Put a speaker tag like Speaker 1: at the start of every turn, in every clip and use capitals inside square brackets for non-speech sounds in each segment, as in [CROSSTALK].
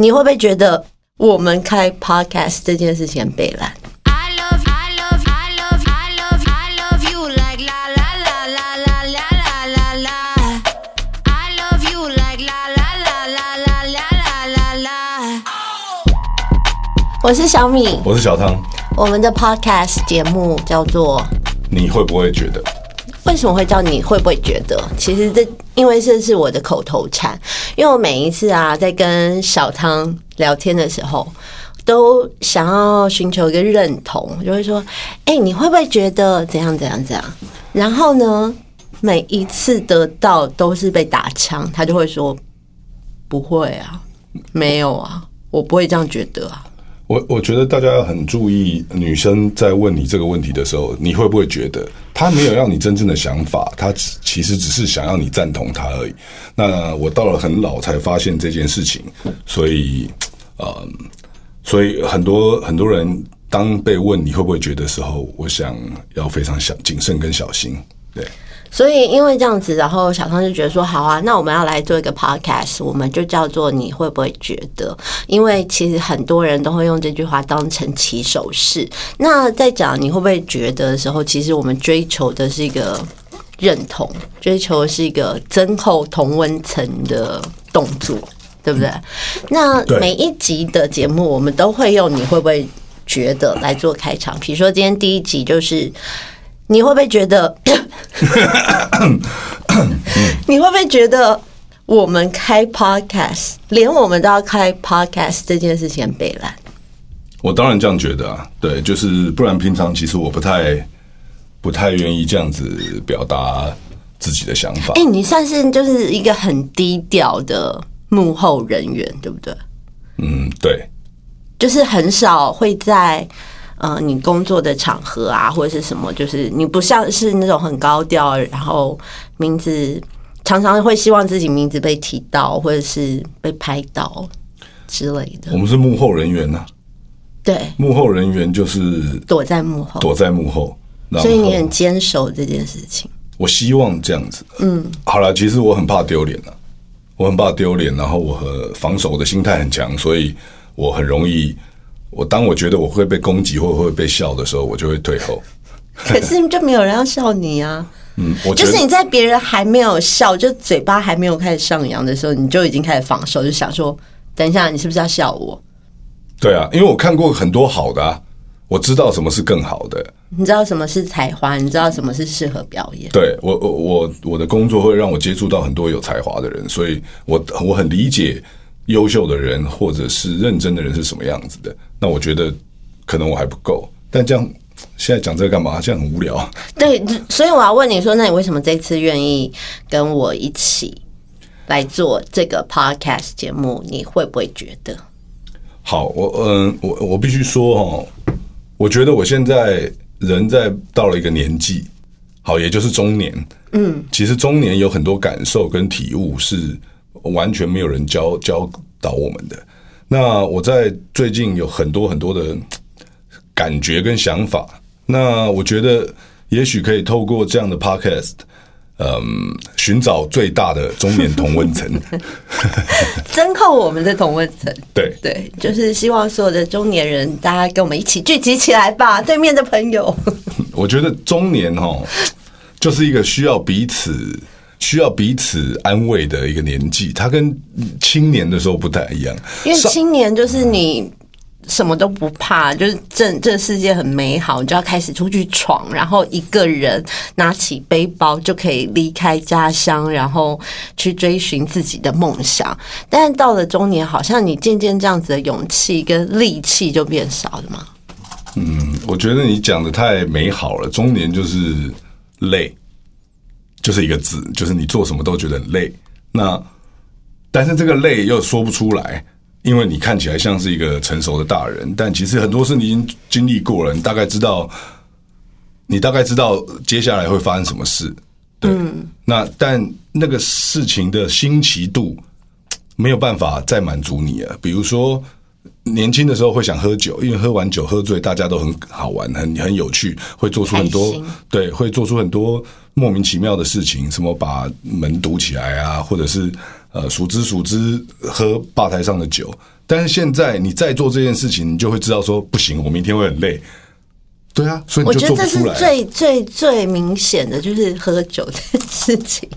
Speaker 1: 你会不会觉得我们开 podcast 这件事情被难
Speaker 2: ？I love you like la la la la la la la la. I love you like la la la la la la la la.
Speaker 1: 我是小米，
Speaker 3: 我是小汤，
Speaker 1: 我们的 podcast 节目叫做……
Speaker 3: 你会不会觉得？
Speaker 1: 为什么会叫你会不会觉得？其实这因为这是我的口头禅，因为我每一次啊在跟小汤聊天的时候，都想要寻求一个认同，就会说：“哎、你会不会觉得怎样怎样怎样？”然后呢，每一次得到都是被打枪，他就会说：“不会啊，没有啊，我不会这样觉得啊。”
Speaker 3: 我我觉得大家要很注意，女生在问你这个问题的时候，你会不会觉得她没有要你真正的想法，她其实只是想要你赞同她而已。那我到了很老才发现这件事情，所以呃，所以很多很多人当被问你会不会觉得时候，我想要非常小谨慎跟小心。对，
Speaker 1: 所以因为这样子，然后小汤就觉得说，好啊，那我们要来做一个 podcast，我们就叫做你会不会觉得？因为其实很多人都会用这句话当成起手式。那在讲你会不会觉得的时候，其实我们追求的是一个认同，追求的是一个增厚同温层的动作，对不对？那每一集的节目，我们都会用你会不会觉得来做开场。比如说今天第一集就是。你会不会觉得？你会不会觉得我们开 podcast，连我们都要开 podcast 这件事情很北烂？
Speaker 3: 我当然这样觉得啊，对，就是不然平常其实我不太不太愿意这样子表达自己的想法
Speaker 1: 哎、。你算是就是一个很低调的幕后人员，对不对？
Speaker 3: 嗯，对，
Speaker 1: 就是很少会在呃你工作的场合啊，或者是什么，就是你不像是那种很高调，然后名字常常会希望自己名字被提到，或者是被拍到之类的
Speaker 3: 我。们是幕后人员呐、啊
Speaker 1: 对，
Speaker 3: 幕后人员就是
Speaker 1: 躲在幕后，
Speaker 3: 躲在幕后，
Speaker 1: 所以你很坚守这件事情。
Speaker 3: 我希望这样子。嗯，好了，其实我很怕丢脸啊，我很怕丢脸，然后我和防守的心态很强，所以我很容易，我当我觉得我会被攻击或会被笑的时候，我就会退后。[LAUGHS]
Speaker 1: 可是就没有人要笑你啊！
Speaker 3: 嗯，我
Speaker 1: 就是你在别人还没有笑，就嘴巴还没有开始上扬的时候，你就已经开始防守，就想说：等一下，你是不是要笑我？
Speaker 3: 对啊，因为我看过很多好的、啊，我知道什么是更好的。
Speaker 1: 你知道什么是才华？你知道什么是适合表演？
Speaker 3: 对我，我我我的工作会让我接触到很多有才华的人，所以我我很理解优秀的人或者是认真的人是什么样子的。那我觉得可能我还不够，但这样现在讲这个干嘛？这样很无聊。
Speaker 1: 对，所以我要问你说，那你为什么这次愿意跟我一起来做这个 podcast 节目？你会不会觉得？
Speaker 3: 好，我嗯，我我必须说哦，我觉得我现在人在到了一个年纪，好，也就是中年。嗯，其实中年有很多感受跟体悟是完全没有人教教导我们的。那我在最近有很多很多的感觉跟想法，那我觉得也许可以透过这样的 podcast，嗯，寻找最大的中年同温层。[LAUGHS]
Speaker 1: 增厚我们的同温层。[LAUGHS]
Speaker 3: 对，
Speaker 1: 对，就是希望所有的中年人，大家跟我们一起聚集起来吧，[LAUGHS] 对面的朋友。
Speaker 3: 我觉得中年哈，就是一个需要彼此需要彼此安慰的一个年纪，他跟青年的时候不太一样。
Speaker 1: 因为青年就是你什么都不怕，就是这这世界很美好，你就要开始出去闯，然后一个人拿起背包就可以离开家乡，然后去追寻自己的梦想。但是到了中年，好像你渐渐这样子的勇气跟力气就变少了嘛。
Speaker 3: 嗯我觉得你讲的太美好了，中年就是累，就是一个字，就是你做什么都觉得很累。那但是这个累又说不出来，因为你看起来像是一个成熟的大人，但其实很多事你已经经历过了，你大概知道，你大概知道接下来会发生什么事。对，那但那个事情的新奇度没有办法再满足你了。比如说，年轻的时候会想喝酒，因为喝完酒喝醉，大家都很好玩，很很有趣，会做出很多对，会做出很多莫名其妙的事情，什么把门堵起来啊，或者是呃数支数支喝吧台上的酒。但是现在你再做这件事情，你就会知道说不行，我明天会很累。对啊，所以你就
Speaker 1: 我觉得这是
Speaker 3: 做出来。
Speaker 1: 最最最明显的，就是喝酒这件事情。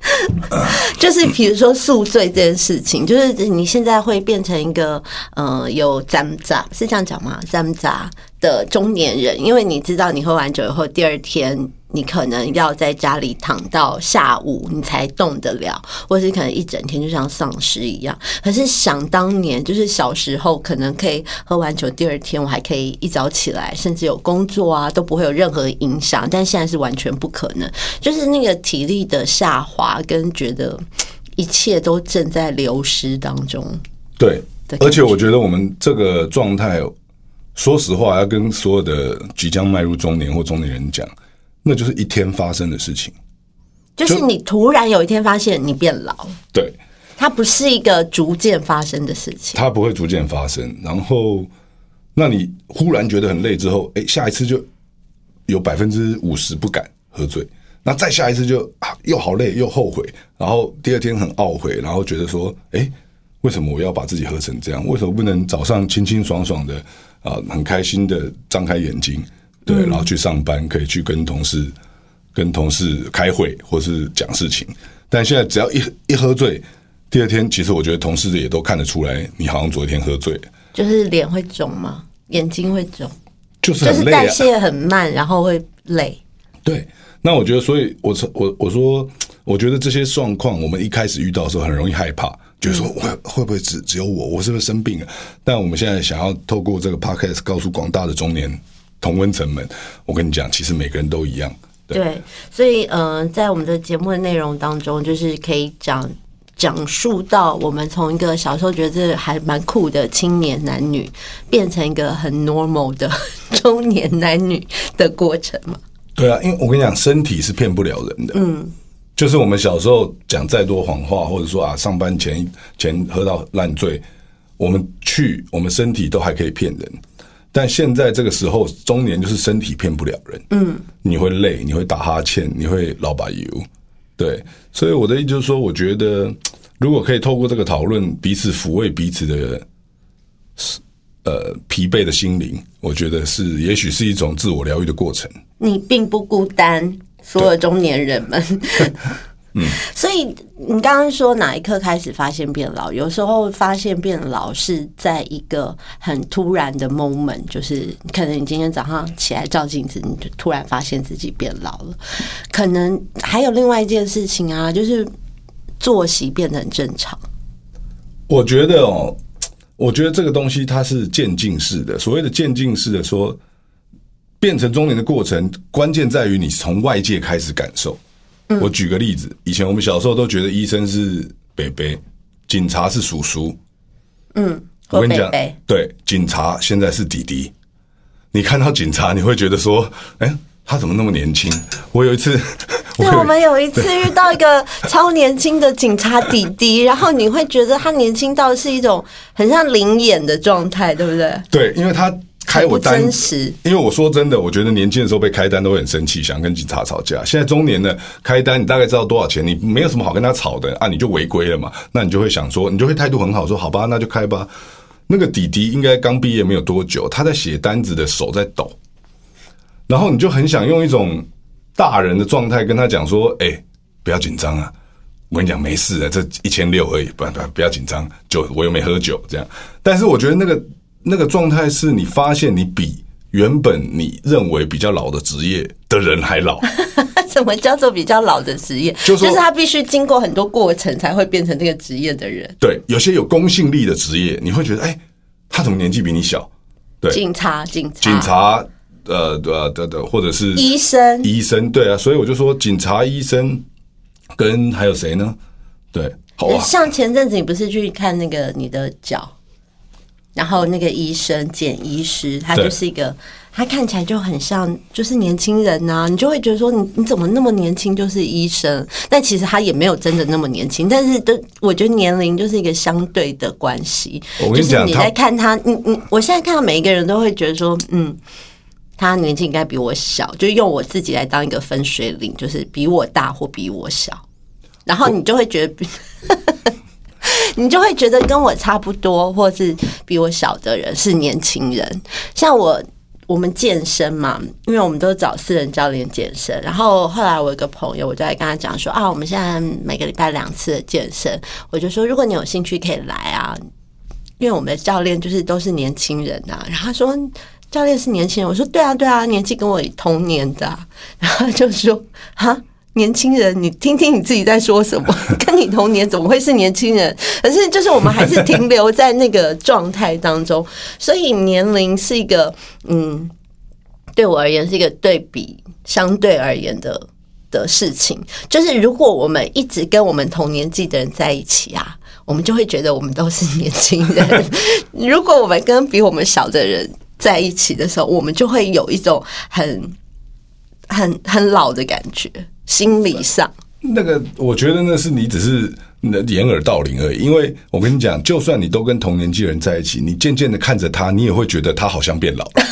Speaker 1: [LAUGHS] 就是比如说宿醉这件事情，就是你现在会变成一个呃有沾杂是这样讲吗？沾杂的中年人，因为你知道你喝完酒以后，第二天你可能要在家里躺到下午，你才动得了，或是可能一整天就像丧尸一样。可是想当年，就是小时候可能可以喝完酒，第二天我还可以一早起来，甚至有工作啊，都不会有任何影响。但现在是完全不可能，就是那个体力的下滑，跟觉得一切都正在流失当中。
Speaker 3: 对而且我觉得我们这个状态，说实话，要跟所有的即将迈入中年或中年人讲，那就是一天发生的事情。
Speaker 1: 就是你突然有一天发现你变老，
Speaker 3: 对，
Speaker 1: 它不是一个逐渐发生的事情。
Speaker 3: 它不会逐渐发生。然后，那你忽然觉得很累之后，哎，下一次就有百分之五十不敢喝醉。那再下一次就啊，又好累又后悔，然后第二天很懊悔，然后觉得说，哎，为什么我要把自己喝成这样？为什么不能早上清清爽爽的啊，很开心的张开眼睛，对，然后去上班，可以去跟同事跟同事开会或是讲事情。但现在只要一一喝醉，第二天其实我觉得同事也都看得出来，你好像昨天喝醉了，
Speaker 1: 就是脸会肿吗？眼睛会肿，
Speaker 3: 就是
Speaker 1: 就是。代谢很慢，然后会累。
Speaker 3: 对，那我觉得，所以我我我说，我觉得这些状况，我们一开始遇到的时候很容易害怕，就是说会会不会只只有我，我是不是生病了？但我们现在想要透过这个 podcast 告诉广大的中年同温层们，我跟你讲，其实每个人都一样。对
Speaker 1: 对，所以嗯、呃在我们的节目的内容当中，就是可以讲讲述到我们从一个小时候觉得这还蛮酷的青年男女，变成一个很 normal 的中年男女的过程嘛。
Speaker 3: 对啊，因为我跟你讲，身体是骗不了人的。嗯，就是我们小时候讲再多谎话，或者说啊，上班前前喝到烂醉，我们去我们身体都还可以骗人。但现在这个时候，中年就是身体骗不了人。嗯，你会累，你会打哈欠，你会老把油。对，所以我的意思就是说，我觉得如果可以透过这个讨论，彼此抚慰彼此的呃疲惫的心灵，我觉得是也许是一种自我疗愈的过程。
Speaker 1: 你并不孤单，所有中年人们。[LAUGHS] 嗯，所以你刚刚说哪一刻开始发现变老？有时候发现变老是在一个很突然的 moment，就是可能你今天早上起来照镜子，你就突然发现自己变老了。可能还有另外一件事情啊，就是作息变得很正常。
Speaker 3: 我觉得哦，我觉得这个东西它是渐进式的。所谓的渐进式的说，变成中年的过程，关键在于你从外界开始感受。我举个例子，以前我们小时候都觉得医生是北北，警察是叔叔。
Speaker 1: 嗯，
Speaker 3: 我跟你讲对，警察现在是弟弟。你看到警察，你会觉得说，哎，他怎么那么年轻？我有一次，[LAUGHS]
Speaker 1: 对，我们有一次遇到一个超年轻的警察弟弟，然后你会觉得他年轻到是一种很像灵眼的状态，对不对？
Speaker 3: 对，因为他开我单
Speaker 1: 真实，
Speaker 3: 因为我说真的，我觉得年轻的时候被开单都会很生气，想跟警察吵架。现在中年的开单，你大概知道多少钱，你没有什么好跟他吵的啊，你就违规了嘛。那你就会想说，你就会态度很好，说好吧，那就开吧。那个弟弟应该刚毕业没有多久，他在写单子的手在抖，然后你就很想用一种大人的状态跟他讲说：“哎、不要紧张啊，我跟你讲没事的，这一千六而已，不不不要紧张，酒我又没喝酒这样。”但是我觉得那个那个状态是你发现你比原本你认为比较老的职业的人还老，[LAUGHS]
Speaker 1: 什么叫做比较老的职业？
Speaker 3: 就
Speaker 1: 是他必须经过很多过程才会变成这个职业的人。
Speaker 3: 对，有些有公信力的职业，你会觉得，哎、他怎么年纪比你小？对，
Speaker 1: 警察、警察、
Speaker 3: 警、察，呃呃的的，或者是
Speaker 1: 医生，
Speaker 3: 医生，对啊，所以我就说警察、医生跟还有谁呢？对，好啊，
Speaker 1: 像前阵子你不是去看那个你的脚，然后那个医生简医师，他就是一个。他看起来就很像，就是年轻人呐、你就会觉得说你你怎么那么年轻就是医生？但其实他也没有真的那么年轻，但是都我觉得年龄就是一个相对的关系。
Speaker 3: 我跟
Speaker 1: 就是你在看他，你你，我现在看到每一个人都会觉得说，嗯，他年纪应该比我小，就用我自己来当一个分水岭，就是比我大或比我小，然后你就会觉得比。你就会觉得跟我差不多，或是比我小的人是年轻人。像我，我们健身嘛，因为我们都找私人教练健身。然后后来我有个朋友，我就在跟他讲说啊，我们现在每个礼拜两次的健身，我就说如果你有兴趣可以来啊，因为我们的教练就是都是年轻人啊。然后他说教练是年轻人，我说对啊对啊，年纪跟我同年的、然后就说哈。年轻人，你听听你自己在说什么？[LAUGHS] 跟你同年怎么会是年轻人？可是就是我们还是停留在那个状态当中，所以年龄是一个嗯，对我而言是一个对比相对而言的的事情。就是如果我们一直跟我们同年纪的人在一起啊，我们就会觉得我们都是年轻人；如果我们跟比我们小的人在一起的时候，我们就会有一种很很很老的感觉，心理上。
Speaker 3: 那个，我觉得那是你只是掩耳盗铃而已。因为我跟你讲，就算你都跟同年纪人在一起，你渐渐的看着他，你也会觉得他好像变老了。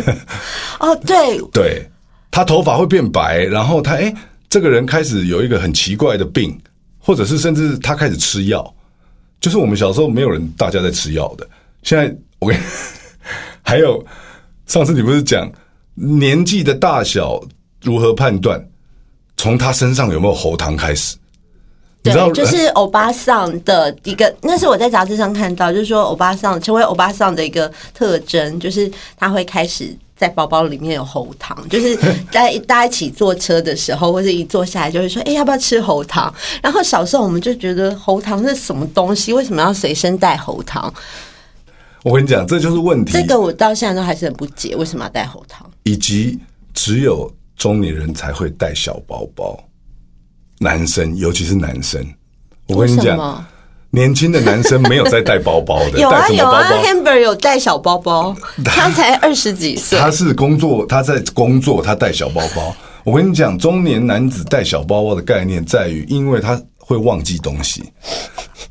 Speaker 3: [LAUGHS]
Speaker 1: 哦，对，
Speaker 3: 对，他头发会变白，然后他哎、这个人开始有一个很奇怪的病，或者是甚至他开始吃药，就是我们小时候没有人大家在吃药的，现在我跟 [LAUGHS] 还有上次你不是讲年纪的大小如何判断，从他身上有没有喉糖开始，
Speaker 1: 对，就是 [LAUGHS] 欧巴桑的一个，那是我在杂志上看到，就是说欧巴桑成为欧巴桑的一个特征，就是他会开始。在包包里面有喉糖，[LAUGHS] 就是在大家一起坐车的时候，或者一坐下来就会说：“哎、要不要吃喉糖？”然后小时候我们就觉得喉糖是什么东西，为什么要随身带喉糖？
Speaker 3: 我跟你讲，这就是问题。
Speaker 1: 这个我到现在都还是很不解，为什么要带喉糖？
Speaker 3: 以及只有中年人才会带小包包，男生尤其是男生，我跟你讲？年轻的男生没有在带包包的，[LAUGHS]
Speaker 1: 有啊有啊？，Hamber 有带小包包，[LAUGHS] 他才二十几岁，
Speaker 3: 他是工作，他在工作，他带小包包。我跟你讲，中年男子带小包包的概念在于，因为他会忘记东西，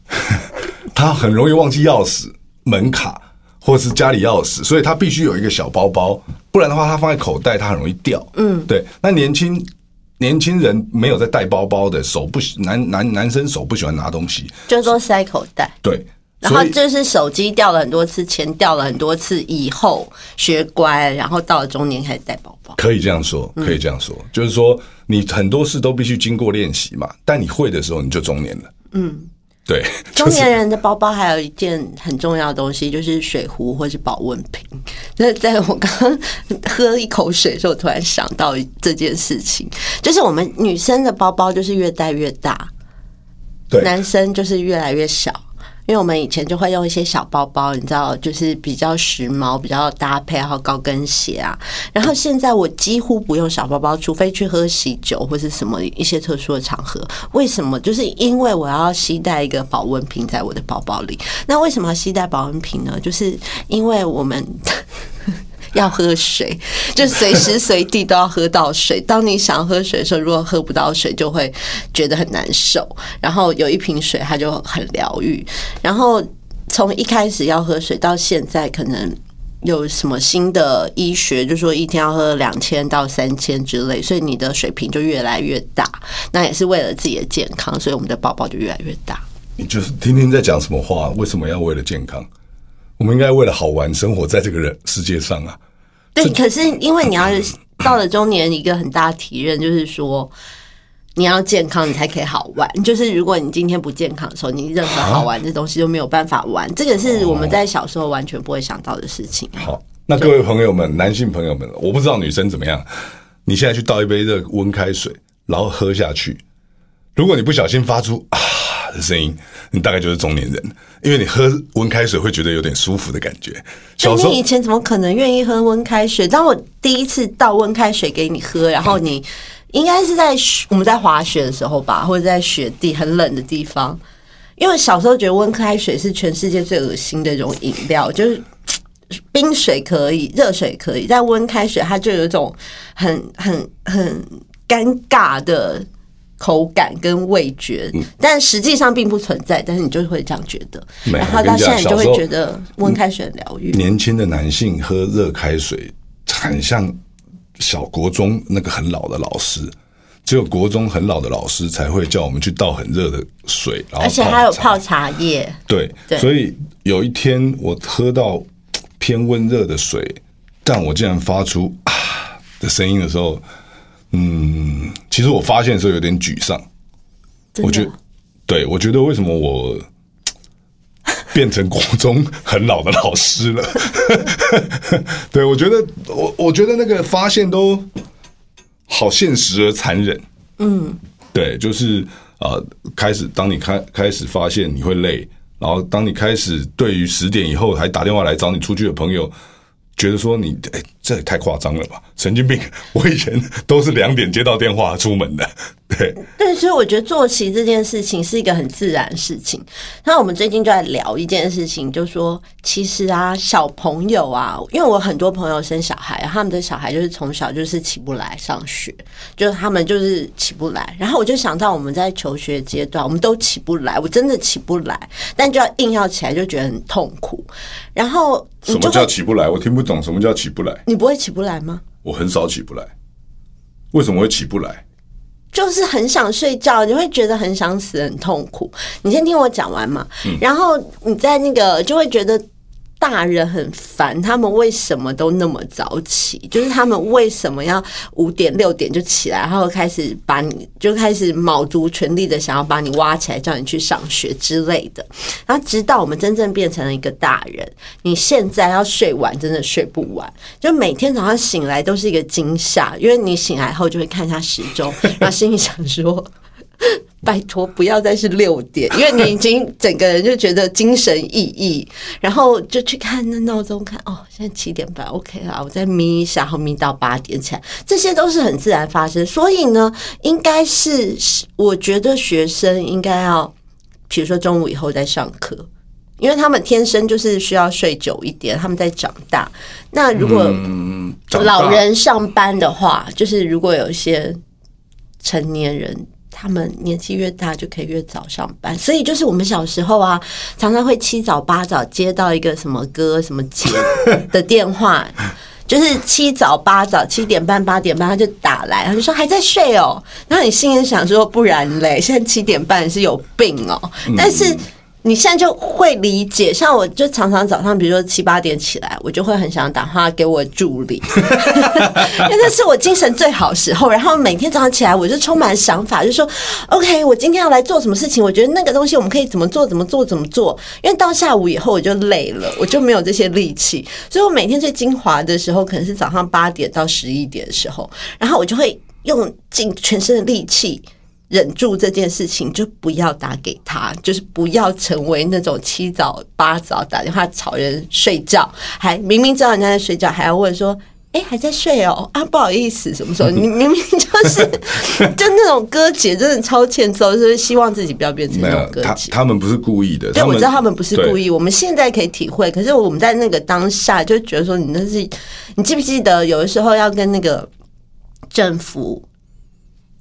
Speaker 3: [LAUGHS] 他很容易忘记钥匙、门卡或是家里钥匙，所以他必须有一个小包包，不然的话，它放在口袋，它很容易掉。嗯，对。那年轻年轻人没有在带包包的，手不喜男男男生手不喜欢拿东西，
Speaker 1: 就都塞口袋。
Speaker 3: 对。
Speaker 1: 然后就是手机掉了很多次，钱掉了很多次以后学乖，然后到了中年开始带包包。
Speaker 3: 可以这样说，可以这样说，就是说你很多事都必须经过练习嘛，但你会的时候你就中年了。嗯，对，[LAUGHS]
Speaker 1: 中年人的包包还有一件很重要的东西，就是水壶或是保温瓶。那在我刚刚喝一口水的时候，我突然想到这件事情，就是我们女生的包包就是越带越大，
Speaker 3: 对
Speaker 1: 男生就是越来越小。因为我们以前就会用一些小包包，你知道，就是比较时髦、比较搭配，然后高跟鞋啊。然后现在我几乎不用小包包，除非去喝喜酒或是什么一些特殊的场合。为什么？就是因为我要携带一个保温瓶在我的包包里。那为什么要携带保温瓶呢？就是因为我们。[LAUGHS] 要喝水，[LAUGHS] 就随时随地都要喝到水。当你想喝水的时候，如果喝不到水，就会觉得很难受。然后有一瓶水，它就很疗愈。然后从一开始要喝水到现在，可能有什么新的医学，就说一天要喝两千到三千之类，所以你的水瓶就越来越大。那也是为了自己的健康，所以我们的包包就越来越大。
Speaker 3: 你就是听听在讲什么话？为什么要为了健康？我们应该为了好玩生活在这个人世界上啊！
Speaker 1: 对，可是因为你要到了中年，一个很大的体认就是说，你要健康，你才可以好玩。就是如果你今天不健康的时候，你任何好玩的东西都没有办法玩。这个是我们在小时候完全不会想到的事情啊。
Speaker 3: 好，那各位朋友们，男性朋友们，我不知道女生怎么样。你现在去倒一杯热温开水，然后喝下去，如果你不小心发出啊的声音，你大概就是中年人，因为你喝温开水会觉得有点舒服的感觉。小时候
Speaker 1: 就你以前怎么可能愿意喝温开水？当我第一次倒温开水给你喝，然后你应该是在我们在滑雪的时候吧，或者在雪地很冷的地方。因为小时候觉得温开水是全世界最恶心的一种饮料，就是。[LAUGHS] 冰水可以，热水可以，但温开水它就有一种很很很尴尬的口感跟味觉，但实际上并不存在，但是你就会这样觉得，然后到现在你就会觉得温开水很疗愈。
Speaker 3: 年轻的男性喝热开水，很像小国中那个很老的老师。只有国中很老的老师才会叫我们去倒很热的水，然后
Speaker 1: 而且还有泡茶叶，
Speaker 3: 对，
Speaker 1: 对
Speaker 3: 所以有一天我喝到偏温热的水，但我竟然发出啊的声音的时候，嗯，其实我发现的时候有点沮丧。我觉得，对我觉得为什么我变成国中很老的老师了？[LAUGHS] 对我觉得，我我觉得那个发现都好现实而残忍。嗯，对，就是呃，开始当你开开始发现你会累，然后当你开始对于十点以后还打电话来找你出去的朋友。觉得说你哎，这也太夸张了吧，神经病！我以前都是两点接到电话出门的，对，
Speaker 1: 对，所以我觉得坐骑这件事情是一个很自然的事情。那我们最近就在聊一件事情，就说其实啊，小朋友啊，因为我很多朋友生小孩，他们的小孩就是从小就是起不来上学，就是他们就是起不来。然后我就想到我们在求学阶段，我们都起不来，我真的起不来，但就要硬要起来，就觉得很痛苦。然后
Speaker 3: 什么叫起不来？我听不懂什么叫起不来。
Speaker 1: 你不会起不来吗？
Speaker 3: 我很少起不来，为什么会起不来？
Speaker 1: 就是很想睡觉，你会觉得很想死，很痛苦。你先听我讲完嘛，然后你在那个就会觉得大人很烦，他们为什么都那么早起？就是他们为什么要五点六点就起来，然后开始把你就开始卯足全力的想要把你挖起来，叫你去上学之类的。然后直到我们真正变成了一个大人，你现在要睡晚，真的睡不完，就每天早上醒来都是一个惊吓，因为你醒来后就会看一下时钟，然后心里想说。[LAUGHS] 拜托，不要再是六点，因为你已经整个人就觉得精神奕奕，然后就去看那闹钟，看哦，现在七点半，OK 啦，我再眯一下，然后眯到八点起来，这些都是很自然发生。所以呢，应该是我觉得学生应该要，比如说中午以后再上课。因为他们天生就是需要睡久一点，他们在长大。那如果老人上班的话，就是如果有一些成年人，他们年纪越大就可以越早上班，所以就是我们小时候啊，常常会七早八早接到一个什么哥什么姐的电话。[LAUGHS] 就是七早八早七点半八点半他就打来，他就说还在睡哦。然后你心里想说不然嘞，现在七点半是有病哦。但是你现在就会理解，像我就常常早上，比如说七八点起来，我就会很想打电话给我助理，[LAUGHS] 因为那是我精神最好的时候。然后每天早上起来，我就充满想法，就说 OK，我今天要来做什么事情？我觉得那个东西我们可以怎么做，怎么做，怎么做。因为到下午以后我就累了，我就没有这些力气，所以我每天最精华的时候，可能是早上八点到十一点的时候，然后我就会用尽全身的力气。忍住这件事情，就不要打给他，就是不要成为那种七早八早打电话吵人睡觉，还明明知道人家在睡觉，还要问说。哎，还在睡哦啊，不好意思，什么时候？你明明就是 [LAUGHS] 就那种哥姐，真的超欠揍，就是希望自己不要变成那种哥姐。
Speaker 3: 他他们不是故意的，
Speaker 1: 对，我知道他们不是故
Speaker 3: 意。
Speaker 1: 意，我们现在可以体会，可是我们在那个当下就觉得说，你那是你记不记得有的时候要跟那个政府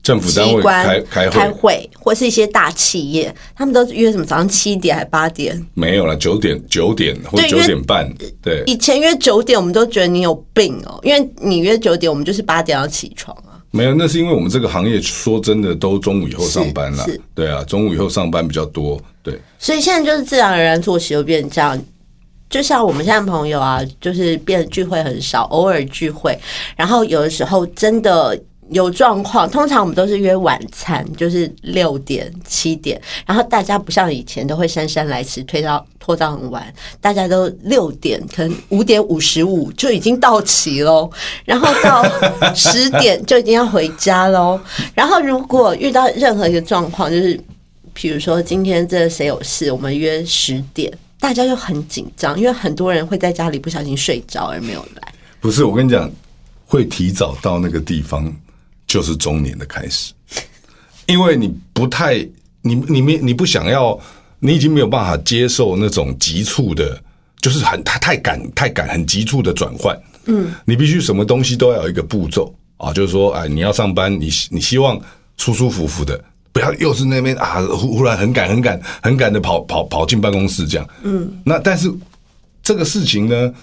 Speaker 3: 政府单位开开会
Speaker 1: 会，或是一些大企业，他们都约什么早上七点还八点？
Speaker 3: 没有了，九点九点或九点半，对，
Speaker 1: 以前约九点，我们都觉得你有病哦，因为你约九点，我们就是八点要起床啊。
Speaker 3: 没有，那是因为我们这个行业说真的都中午以后上班了对啊，中午以后上班比较多，对，
Speaker 1: 所以现在就是自然而然作息就变成这样。就像我们现在朋友啊，就是变得聚会很少，偶尔聚会，然后有的时候真的有状况，通常我们都是约晚餐，就是六点七点，然后大家不像以前都会姗姗来迟，推到拖到很晚，大家都六点，可能五点五十五就已经到齐喽，[LAUGHS] 然后到 [LAUGHS] 十点就已经要回家喽，然后如果遇到任何一个状况，就是比如说今天这谁有事，我们约十点，大家就很紧张，因为很多人会在家里不小心睡着而没有来。
Speaker 3: 不是我跟你讲，会提早到那个地方就是中年的开始，因为你不太，你你没你不想要你已经没有办法接受那种急促的，就是很太太赶太赶很急促的转换。嗯，你必须什么东西都要有一个步骤啊，就是说，哎，你要上班，你你希望舒舒服服的，不要又是那边啊，忽忽然很赶很赶很赶的跑跑跑进办公室这样。嗯，那但是这个事情呢，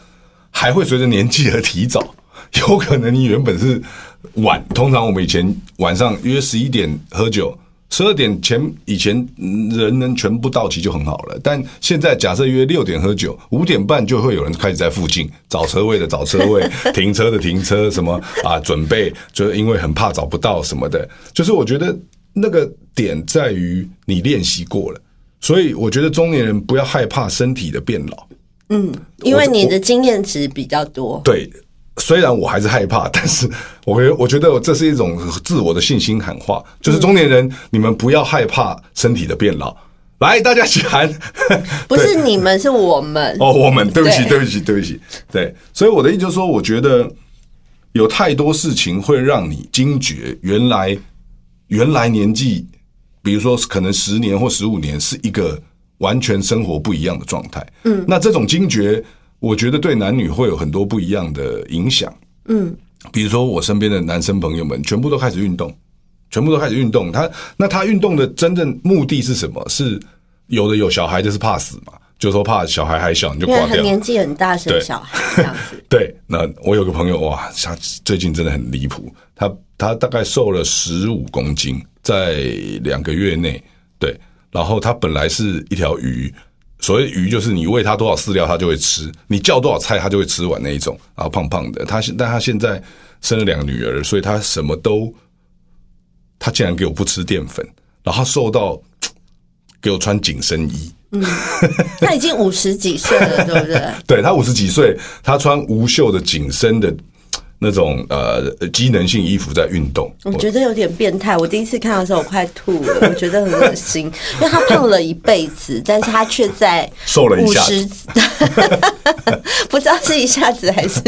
Speaker 3: 还会随着年纪而提早。有可能你原本是晚，通常我们以前晚上约十一点喝酒，十二点前以前嗯人能全部到齐就很好了。但现在假设约六点喝酒，五点半就会有人开始在附近找车位的找车位，停车的停车，什么啊准备，就是因为很怕找不到什么的。就是我觉得那个点在于你练习过了，所以我觉得中年人不要害怕身体的变老。
Speaker 1: 嗯，因为你的经验值比较多。
Speaker 3: 对，虽然我还是害怕，但是我觉我觉得这是一种自我的信心喊话，就是中年人，你们不要害怕身体的变老。来，大家一起喊！
Speaker 1: 不是你们，是我们。
Speaker 3: 哦，我们对不起，
Speaker 1: 对
Speaker 3: 对不起，对不起，对。所以我的意思就是说，我觉得有太多事情会让你惊觉，原来原来年纪，比如说可能十年或十五年，是一个完全生活不一样的状态。嗯，那这种惊觉，我觉得对男女会有很多不一样的影响。
Speaker 1: 嗯，
Speaker 3: 比如说我身边的男生朋友们，全部都开始运动，全部都开始运动。他那他运动的真正目的是什么？是有的有小孩就是怕死嘛，就说怕小孩还小你就挂掉。
Speaker 1: 他年纪很大，生小孩这样子。
Speaker 3: 对，[LAUGHS] 那我有个朋友哇，他最近真的很离谱，他他大概瘦了十五公斤，在两个月内，对，然后他本来是一条鱼，所谓鱼就是你喂它多少饲料它就会吃，你叫多少菜它就会吃。完那一种，然后胖胖的，它现但它现在生了两个女儿，所以它什么都，它竟然给我不吃淀粉，然后他瘦到 [TSK] 给我穿紧身衣，[LAUGHS] 嗯
Speaker 1: 他已经五十几岁了，对不对？
Speaker 3: 对他五十几岁，他穿无袖的紧身的那种呃机能性衣服在运动。
Speaker 1: 我觉得有点变态。我第一次看到的时候，我快吐了，我觉得很恶心，因为他胖了一辈子，但是他却在
Speaker 3: 瘦了一下 [LAUGHS]
Speaker 1: 不知道是一下子还是，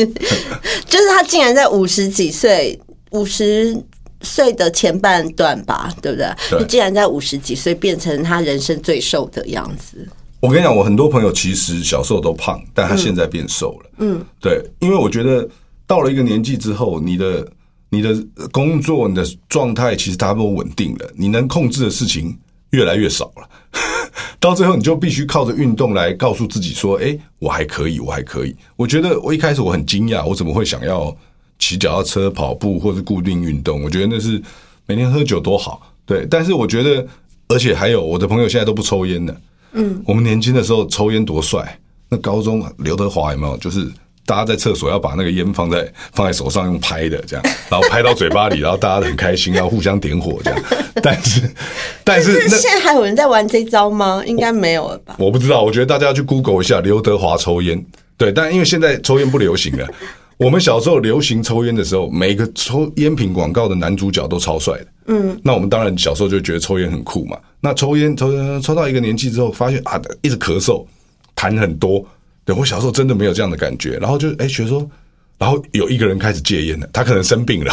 Speaker 1: 就是他竟然在五十几岁，五十。岁的前半段吧，对不对？
Speaker 3: 对
Speaker 1: 你竟然在五十几岁变成他人生最瘦的样子，
Speaker 3: 我跟你讲，我很多朋友其实小时候都胖，但他现在变瘦了。嗯，对，因为我觉得到了一个年纪之后，你的你的工作、你的状态其实差不多稳定了，你能控制的事情越来越少了。[LAUGHS] 到最后，你就必须靠着运动来告诉自己说：“哎，我还可以，我还可以。”我觉得我一开始我很惊讶，我怎么会想要骑脚踏车、跑步或是固定运动？我觉得那是每天喝酒多好，对。但是我觉得，而且还有我的朋友现在都不抽烟的。嗯，我们年轻的时候抽烟多帅，那高中刘德华有没有？就是大家在厕所要把那个烟放在放在手上用拍的这样，[LAUGHS] 然后拍到嘴巴里，然后大家很开心，然后互相点火这样。但是，[LAUGHS] 但是那
Speaker 1: 现在还有人在玩这招吗？应该没有了吧？
Speaker 3: 我不知道，我觉得大家要去 Google 一下刘德华抽烟。对，但因为现在抽烟不流行了。[LAUGHS] 我们小时候流行抽烟的时候，每个抽烟品广告的男主角都超帅的。嗯，那我们当然小时候就觉得抽烟很酷嘛。那抽烟抽抽抽到一个年纪之后，发现啊，一直咳嗽，痰很多。对我小时候真的没有这样的感觉，然后就哎觉得说，然后有一个人开始戒烟了，他可能生病了，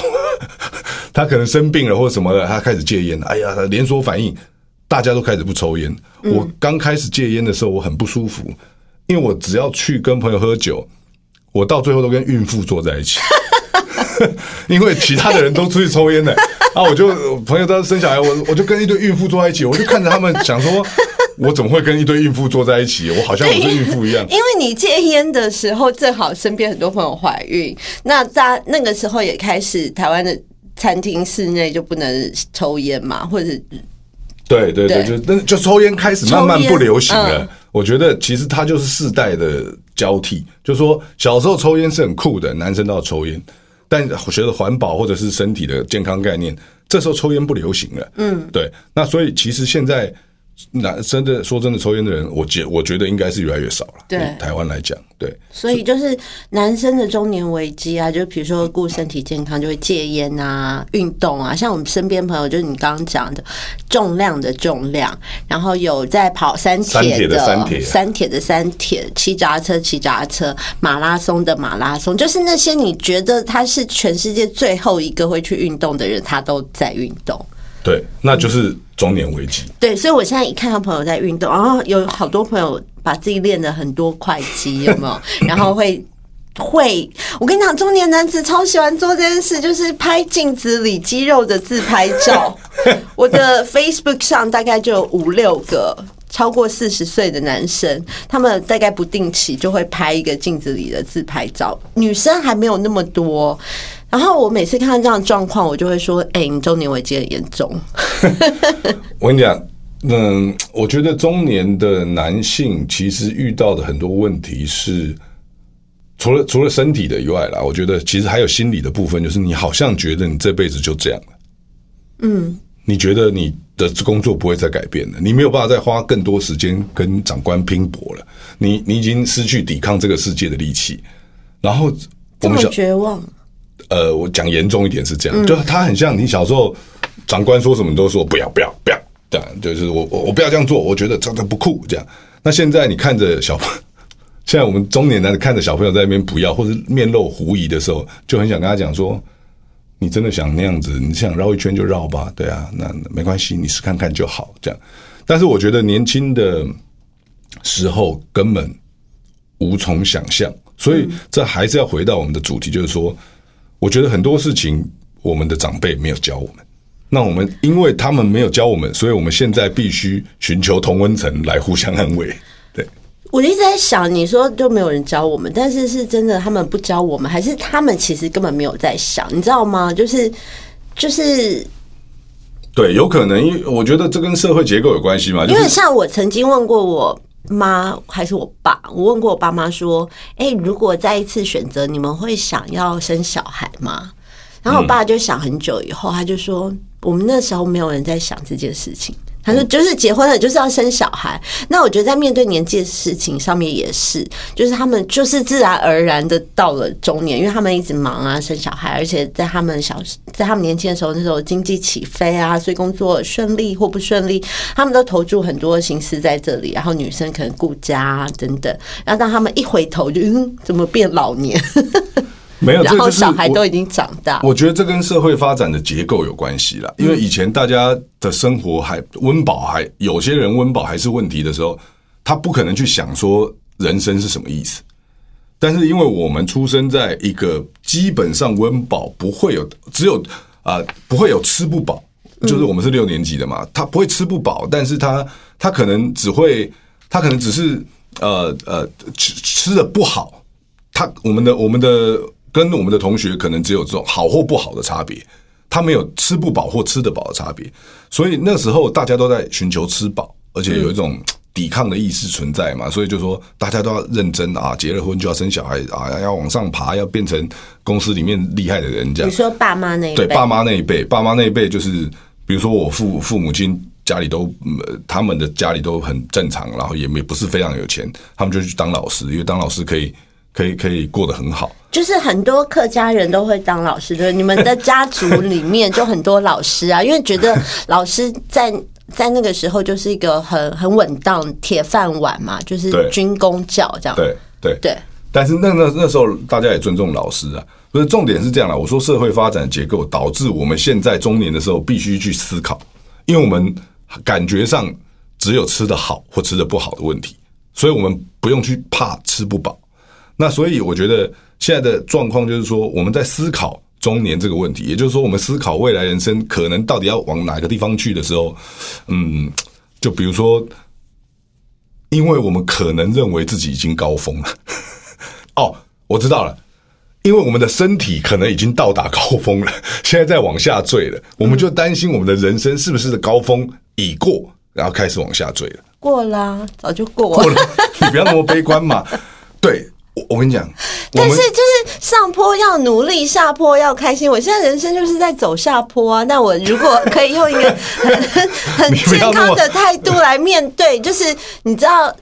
Speaker 3: [LAUGHS] 他可能生病了或者什么的，他开始戒烟了。哎呀，连锁反应，大家都开始不抽烟。我刚开始戒烟的时候，我很不舒服，因为我只要去跟朋友喝酒，我到最后都跟孕妇坐在一起，[LAUGHS] 因为其他的人都出去抽烟的啊，我就朋友都生小孩，我我就跟一堆孕妇坐在一起，我就看着他们想说，[LAUGHS] 我怎么会跟一堆孕妇坐在一起？我好像我是孕妇一样。[LAUGHS]
Speaker 1: 因为你戒烟的时候，正好身边很多朋友怀孕，那大那个时候也开始台湾的餐厅室内就不能抽烟嘛，或者
Speaker 3: 对对对，
Speaker 1: 对
Speaker 3: 就那就抽烟开始慢慢不流行了。
Speaker 1: 嗯
Speaker 3: 我觉得其实它就是世代的交替，就是说小时候抽烟是很酷的，男生都要抽烟，但我觉得环保或者是身体的健康概念，这时候抽烟不流行了。嗯，对。那所以其实现在男真的说真的，抽烟的人，我觉我觉得应该是越来越少了。
Speaker 1: 对
Speaker 3: 台湾来讲，对。
Speaker 1: 所以就是男生的中年危机啊，就比如说顾身体健康，就会戒烟啊、运动啊。像我们身边朋友，就是你刚刚讲的重量的重量，然后有在跑三
Speaker 3: 三铁
Speaker 1: 铁
Speaker 3: 的三铁
Speaker 1: 三铁的三铁，骑脚踏车骑脚踏车，马拉松的马拉松，就是那些你觉得他是全世界最后一个会去运动的人，他都在运动。
Speaker 3: 对，那就是中年危机。
Speaker 1: 对，所以我现在一看到朋友在运动，然后有好多朋友把自己练的很多块肌，有没有？[LAUGHS] 然后会会，我跟你讲，中年男子超喜欢做这件事，就是拍镜子里肌肉的自拍照。[LAUGHS] 我的 Facebook 上大概就有五六个。超过四十岁的男生，他们大概不定期就会拍一个镜子里的自拍照，女生还没有那么多。然后我每次看到这样的状况，我就会说：“哎、你中年危机很严重。
Speaker 3: 我跟你讲，嗯，我觉得中年的男性其实遇到的很多问题是，除了除了身体的以外啦，我觉得其实还有心理的部分，就是你好像觉得你这辈子就这样了，嗯，你觉得你的工作不会再改变了，你没有办法再花更多时间跟长官拼搏了，你你已经失去抵抗这个世界的力气，然后”
Speaker 1: 这么
Speaker 3: 我们小
Speaker 1: 绝望，
Speaker 3: 呃，我讲严重一点是这样，就他很像你小时候长官说什么你都说不要不要不要，这样就是我我我不要这样做，我觉得这样不酷这样。那现在你看着小朋，[LAUGHS] 现在我们中年男的看着小朋友在那边不要或者面露狐疑的时候，就很想跟他讲说，你真的想那样子，你想绕一圈就绕吧，对啊，那没关系，你试看看就好这样。但是我觉得年轻的时候根本无从想象，所以这还是要回到我们的主题，就是说，我觉得很多事情我们的长辈没有教我们，那我们因为他们没有教我们，所以我们现在必须寻求同温层来互相安慰。对，
Speaker 1: 我一直在想，你说就没有人教我们，但是是真的他们不教我们，还是他们其实根本没有在想，你知道吗？就是就是
Speaker 3: 对，有可能，因为我觉得这跟社会结构有关系嘛，就
Speaker 1: 因为像我曾经问过我妈还是我爸，我问过我爸妈说：“哎、如果再一次选择，你们会想要生小孩吗？”然后我爸就想很久以后，他就说：“我们那时候没有人在想这件事情。”他说：“就是结婚了，就是要生小孩。”那我觉得在面对年纪的事情上面也是，就是他们就是自然而然的到了中年，因为他们一直忙啊，生小孩，而且在他们小在他们年轻的时候，那时候经济起飞啊，所以工作顺利或不顺利，他们都投注很多心思在这里。然后女生可能顾家啊等等，然后当他们一回头就嗯，怎么变老年？
Speaker 3: 没有，
Speaker 1: 然后小孩都已经长大。
Speaker 3: 我觉得这跟社会发展的结构有关系啦，因为以前大家的生活还温饱还有些人温饱还是问题的时候，他不可能去想说人生是什么意思。但是因为我们出生在一个基本上温饱不会有，只有啊、不会有吃不饱，就是我们是六年级的嘛，他不会吃不饱，但是他他可能只会，他可能只是呃呃吃吃的不好，他我们的我们的跟我们的同学可能只有这种好或不好的差别，他没有吃不饱或吃得饱的差别，所以那时候大家都在寻求吃饱，而且有一种抵抗的意识存在嘛，所以就说大家都要认真啊，结了婚就要生小孩啊，要往上爬，要变成公司里面厉害的人这样
Speaker 1: 你。说爸妈那一辈，
Speaker 3: 对爸妈那一辈，爸妈那一辈就是，比如说我父父母亲家里都，呃他们的家里都很正常，然后也没不是非常有钱，他们就去当老师，因为当老师可以可以可以过得很好。
Speaker 1: 就是很多客家人都会当老师，对，你们的家族里面就很多老师啊，因为觉得老师在在那个时候就是一个很很稳当铁饭碗嘛，就是军工教这样。
Speaker 3: 对对
Speaker 1: 对，
Speaker 3: 但是那那那时候大家也尊重老师啊，不是重点是这样啦。我说社会发展结构导致我们现在中年的时候必须去思考，因为我们感觉上只有吃的好或吃的不好的问题，所以我们不用去怕吃不饱。那所以我觉得现在的状况就是说，我们在思考中年这个问题，也就是说，我们思考未来人生可能到底要往哪个地方去的时候，嗯，就比如说，因为我们可能认为自己已经高峰了。哦，我知道了，因为我们的身体可能已经到达高峰了，现在在往下坠了，我们就担心我们的人生是不是的高峰已过，然后开始往下坠了。
Speaker 1: 过啦，早就过
Speaker 3: 过了，你不要那么悲观嘛。对，我我跟你讲，
Speaker 1: 但是就是上坡要努力，下坡要开心。我现在人生就是在走下坡啊。那我如果可以用一个很 [LAUGHS] 很健康的态度来面对，就是你知道。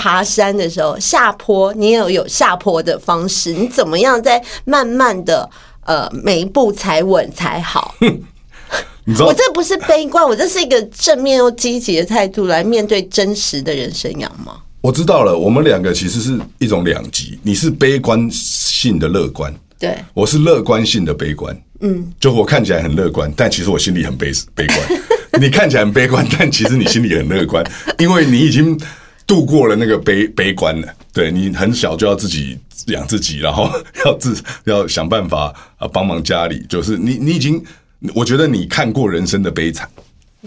Speaker 1: 爬山的时候，下坡你也有有下坡的方式，你怎么样在慢慢的呃每一步踩稳才好？[LAUGHS]
Speaker 3: 你知道
Speaker 1: 我这不是悲观，我这是一个正面又积极的态度来面对真实的人生样貌。
Speaker 3: 我知道了，我们两个其实是一种两极，你是悲观性的乐观，
Speaker 1: 对，
Speaker 3: 我是乐观性的悲观。嗯，就我看起来很乐观，但其实我心里很悲悲观。[LAUGHS] 你看起来很悲观，但其实你心里很乐观，因为你已经度过了那个悲悲观了。对你很小就要自己养自己，然后要自 [LAUGHS] 要想办法啊帮忙家里，就是你你已经，我觉得你看过人生的悲惨。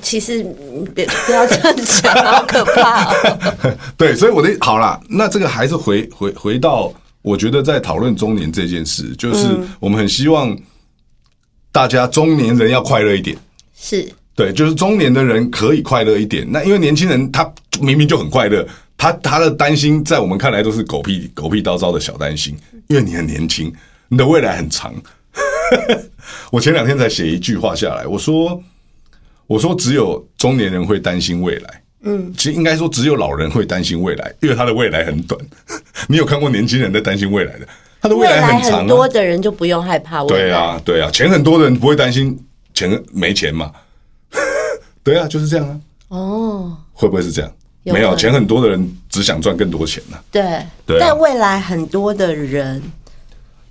Speaker 1: 其实嗯别不要这样讲，好可怕哦。[LAUGHS]
Speaker 3: 对，所以我的好啦，那这个还是回回回到，我觉得在讨论中年这件事，就是我们很希望大家中年人要快乐一点。
Speaker 1: 是，
Speaker 3: 对，就是中年的人可以快乐一点。那因为年轻人他明明就很快乐，他他的担心在我们看来都是狗屁狗屁叨叨的小担心。因为你很年轻，你的未来很长。[LAUGHS] 我前两天才写一句话下来，我说我说只有中年人会担心未来。嗯，其实应该说只有老人会担心未来，因为他的未来很短。[LAUGHS] 你有看过年轻人在担心未来的？他的未
Speaker 1: 未来
Speaker 3: 来很长、啊。
Speaker 1: 很多的人就不用害怕未来。
Speaker 3: 对啊，对啊，钱很多的人不会担心钱没钱嘛？[LAUGHS] 对啊，就是这样啊。
Speaker 1: 哦，
Speaker 3: 会不会是这样？
Speaker 1: 有
Speaker 3: 没有钱很多的人只想赚更多钱呢、
Speaker 1: 对，
Speaker 3: 对啊
Speaker 1: 但未来很多的人，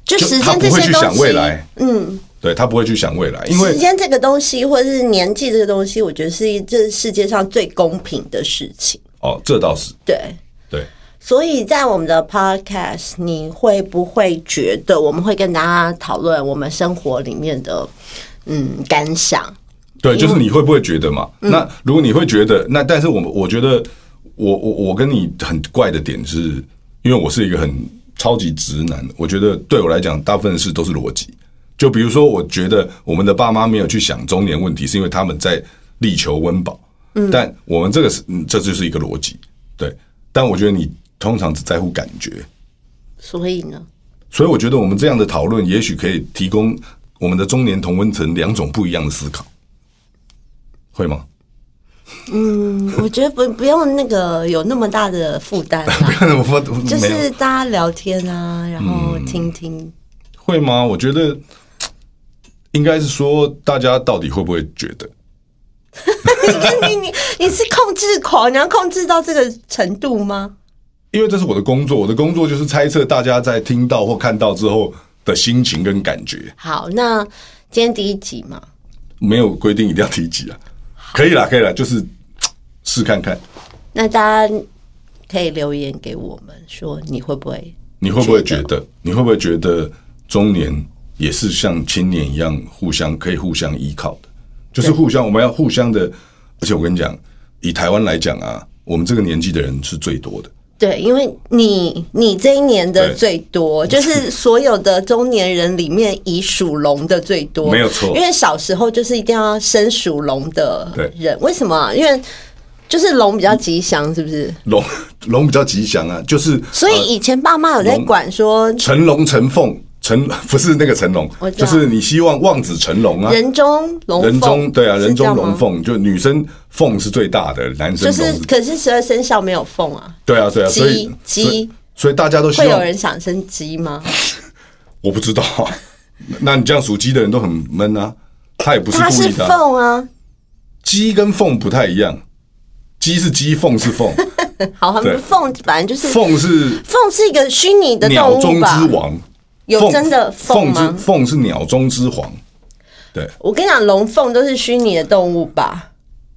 Speaker 1: 就
Speaker 3: 就
Speaker 1: 时间这些东西，
Speaker 3: 想未来，
Speaker 1: 嗯，
Speaker 3: 对他不会去想未来，因为
Speaker 1: 时间这个东西，或者是年纪这个东西，我觉得是一这世界上最公平的事情。
Speaker 3: 哦，这倒是
Speaker 1: 对，
Speaker 3: 对。
Speaker 1: 所以在我们的 podcast，你会不会觉得我们会跟大家讨论我们生活里面的嗯感想？
Speaker 3: 对，就是你会不会觉得嘛？
Speaker 1: 嗯
Speaker 3: 那如果你会觉得，那但是我们我觉得，我我我跟你很怪的点是，因为我是一个很超级直男，我觉得对我来讲，大部分的事都是逻辑。就比如说，我觉得我们的爸妈没有去想中年问题，是因为他们在力求温饱。嗯，但我们这个是，嗯这就是一个逻辑。对，但我觉得你通常只在乎感觉，
Speaker 1: 所以呢，
Speaker 3: 所以我觉得我们这样的讨论，也许可以提供我们的中年同温层两种不一样的思考，会吗？
Speaker 1: 嗯，[LAUGHS] 我觉得不不用那个有那么大的负担啦，[LAUGHS]
Speaker 3: 我
Speaker 1: 就
Speaker 3: 没有
Speaker 1: 是大家聊天啊，然后听听。
Speaker 3: 会吗？我觉得应该是说，大家到底会不会觉得？[LAUGHS]
Speaker 1: 你你你你是控制狂，你要控制到这个程度吗？
Speaker 3: 因为这是我的工作，我的工作就是猜测大家在听到或看到之后的心情跟感觉，
Speaker 1: 好，那今天第一集嘛，
Speaker 3: 没有规定一定要提及啊。可以啦，可以啦，就是试看看，
Speaker 1: 那大家可以留言给我们说你会不会？
Speaker 3: 你会不会觉得？你会不会觉得中年也是像青年一样，互相可以互相依靠的？就是互相，我们要互相的。而且我跟你讲，以台湾来讲啊，我们这个年纪的人是最多的。
Speaker 1: 对，因为你你这一年的最多，就是所有的中年人里面以属龙的最多，
Speaker 3: 没有错
Speaker 1: 因为小时候就是一定要生属龙的
Speaker 3: 对
Speaker 1: 人，为什么啊？因为就是龙比较吉祥，是不是？
Speaker 3: 龙龙比较吉祥啊，就是
Speaker 1: 所以以前爸妈有在管说
Speaker 3: 成龙成凤，成 [LAUGHS] 不是那个成龙就是你希望望子成龙啊。
Speaker 1: 人中龙凤，
Speaker 3: 人中对啊，人中龙。凤，就女生凤是最大的，男生
Speaker 1: 就是，可是十二生肖没有凤啊，
Speaker 3: 对啊对啊，所以
Speaker 1: 鸡
Speaker 3: 所以大家都希
Speaker 1: 会有，人想生鸡吗？[LAUGHS]
Speaker 3: 我不知道。啊，[LAUGHS] 那你这样属鸡的人都很闷啊，他也不是
Speaker 1: 它是
Speaker 3: 故意的啊，
Speaker 1: 凤啊，
Speaker 3: 鸡跟凤不太一样，鸡是鸡，凤是凤，
Speaker 1: 好，他们凤反正就是
Speaker 3: 凤是
Speaker 1: 凤是一个虚拟的动物吧。
Speaker 3: 之？王，凤
Speaker 1: 有真的凤吗？
Speaker 3: 凤是鸟中之皇，对，
Speaker 1: 我跟你讲，龙凤都是虚拟的动物吧？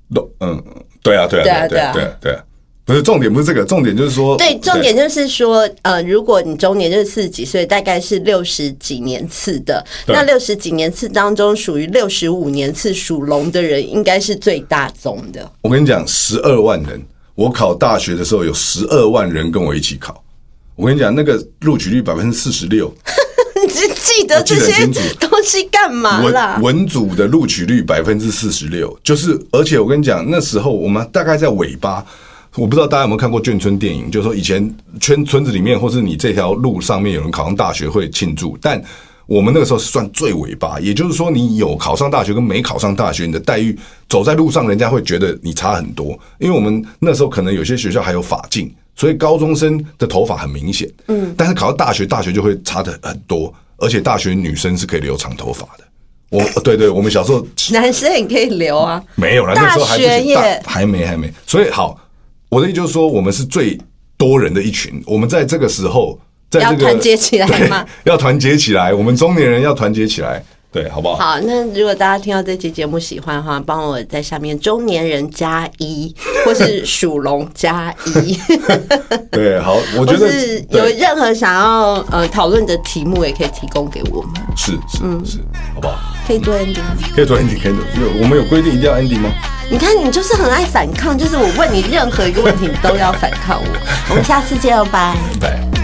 Speaker 3: 龙嗯，对啊，对啊，
Speaker 1: 对啊
Speaker 3: 对啊，
Speaker 1: 对啊
Speaker 3: 对啊，对啊，不是重点，不是这个，重点就是说，
Speaker 1: 对，重点就是说，呃，如果你中年就是四十几岁，大概是六十几年次的，那六十几年次当中，属于六十五年次属龙的人，应该是最大宗的。
Speaker 3: 我跟你讲，十二万人，我考大学的时候有十二万人跟我一起考。我跟你讲，那个录取率百分之四十六，[LAUGHS]
Speaker 1: 你只记得这些东西干嘛啦
Speaker 3: 文？文组的录取率百分之四十六，就是而且我跟你讲，那时候我们大概在尾巴，我不知道大家有没有看过眷村电影，就是说以前圈村子里面或是你这条路上面有人考上大学会庆祝，但我们那个时候是算最尾巴，也就是说你有考上大学跟没考上大学，你的待遇走在路上，人家会觉得你差很多，因为我们那时候可能有些学校还有法镜。所以高中生的头发很明显，嗯，但是考到大学，大学就会差的很多，而且大学女生是可以留长头发的。我对对，我们小时候 [LAUGHS]
Speaker 1: 男生也可以留啊，
Speaker 3: 没有了，那时候还不行，
Speaker 1: 大学耶
Speaker 3: 大还没还没。所以好，我的意思就是说，我们是最多人的一群，我们在这个时候，在这个
Speaker 1: 要团结起来？[LAUGHS]
Speaker 3: 要团结起来，我们中年人要团结起来。对，好不好？
Speaker 1: 好，那如果大家听到这期节目喜欢的话，帮我在下面中年人加一，[LAUGHS] 或是属龙加一，[LAUGHS]
Speaker 3: 对，好，我
Speaker 1: 或
Speaker 3: 觉得
Speaker 1: 是有任何想要呃讨论的题目，也可以提供给我们。
Speaker 3: 是是是，好不好？
Speaker 1: 可以做 ending 吗。
Speaker 3: 可以做 ending，可以做。有我们有规定一定要 ending 吗？
Speaker 1: 你看，你就是很爱反抗，就是我问你任何一个问题，你都要反抗我。我们下次见哦，拜。
Speaker 3: 拜。